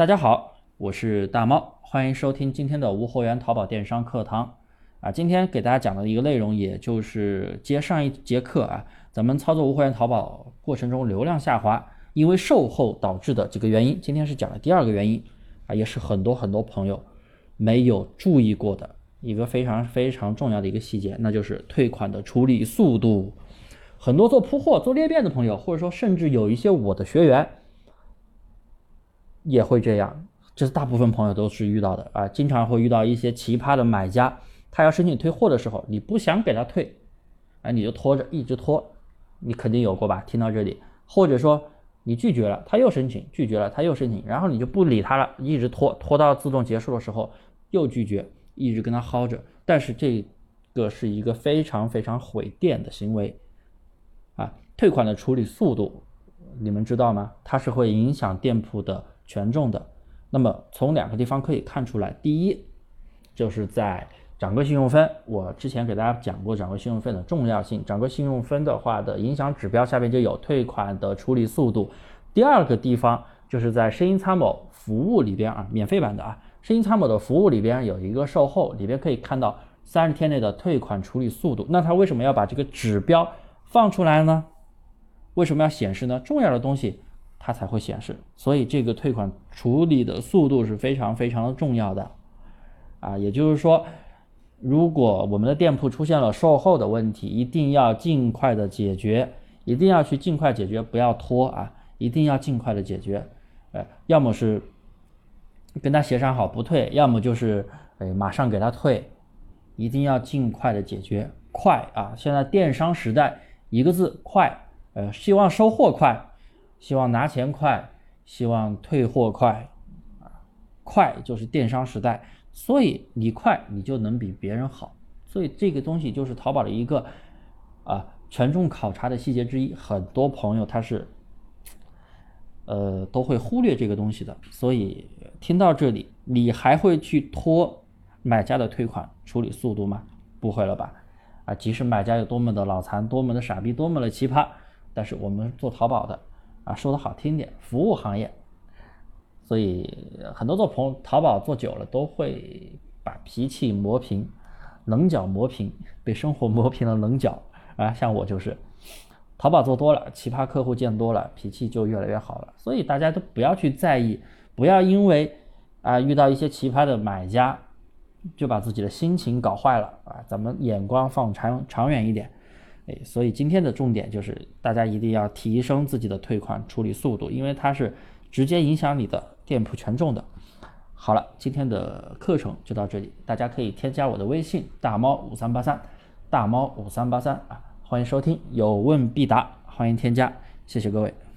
大家好，我是大猫，欢迎收听今天的无货源淘宝电商课堂啊。今天给大家讲的一个内容，也就是接上一节课啊，咱们操作无货源淘宝过程中流量下滑，因为售后导致的几个原因。今天是讲的第二个原因啊，也是很多很多朋友没有注意过的一个非常非常重要的一个细节，那就是退款的处理速度。很多做铺货、做裂变的朋友，或者说甚至有一些我的学员。也会这样，这是大部分朋友都是遇到的啊，经常会遇到一些奇葩的买家，他要申请退货的时候，你不想给他退，哎，你就拖着一直拖，你肯定有过吧？听到这里，或者说你拒绝了，他又申请，拒绝了，他又申请，然后你就不理他了，一直拖，拖到自动结束的时候又拒绝，一直跟他耗着，但是这个是一个非常非常毁店的行为啊，退款的处理速度，你们知道吗？它是会影响店铺的。权重的，那么从两个地方可以看出来，第一，就是在掌柜信用分，我之前给大家讲过掌柜信用分的重要性，掌柜信用分的话的影响指标下面就有退款的处理速度。第二个地方就是在声音参谋服务里边啊，免费版的啊，声音参谋的服务里边有一个售后，里边可以看到三十天内的退款处理速度。那他为什么要把这个指标放出来呢？为什么要显示呢？重要的东西。它才会显示，所以这个退款处理的速度是非常非常的重要的，啊，也就是说，如果我们的店铺出现了售后的问题，一定要尽快的解决，一定要去尽快解决，不要拖啊，一定要尽快的解决，哎，要么是跟他协商好不退，要么就是哎马上给他退，一定要尽快的解决，快啊！现在电商时代，一个字快，呃，希望收货快。希望拿钱快，希望退货快，啊，快就是电商时代，所以你快你就能比别人好，所以这个东西就是淘宝的一个啊权重考察的细节之一。很多朋友他是呃都会忽略这个东西的，所以听到这里，你还会去拖买家的退款处理速度吗？不会了吧？啊，即使买家有多么的脑残，多么的傻逼，多么的奇葩，但是我们做淘宝的。啊，说的好听点，服务行业，所以很多做朋淘宝做久了，都会把脾气磨平，棱角磨平，被生活磨平了棱角啊。像我就是，淘宝做多了，奇葩客户见多了，脾气就越来越好了。所以大家都不要去在意，不要因为啊遇到一些奇葩的买家，就把自己的心情搞坏了啊。咱们眼光放长长远一点。所以今天的重点就是，大家一定要提升自己的退款处理速度，因为它是直接影响你的店铺权重的。好了，今天的课程就到这里，大家可以添加我的微信大猫五三八三，大猫五三八三啊，欢迎收听，有问必答，欢迎添加，谢谢各位。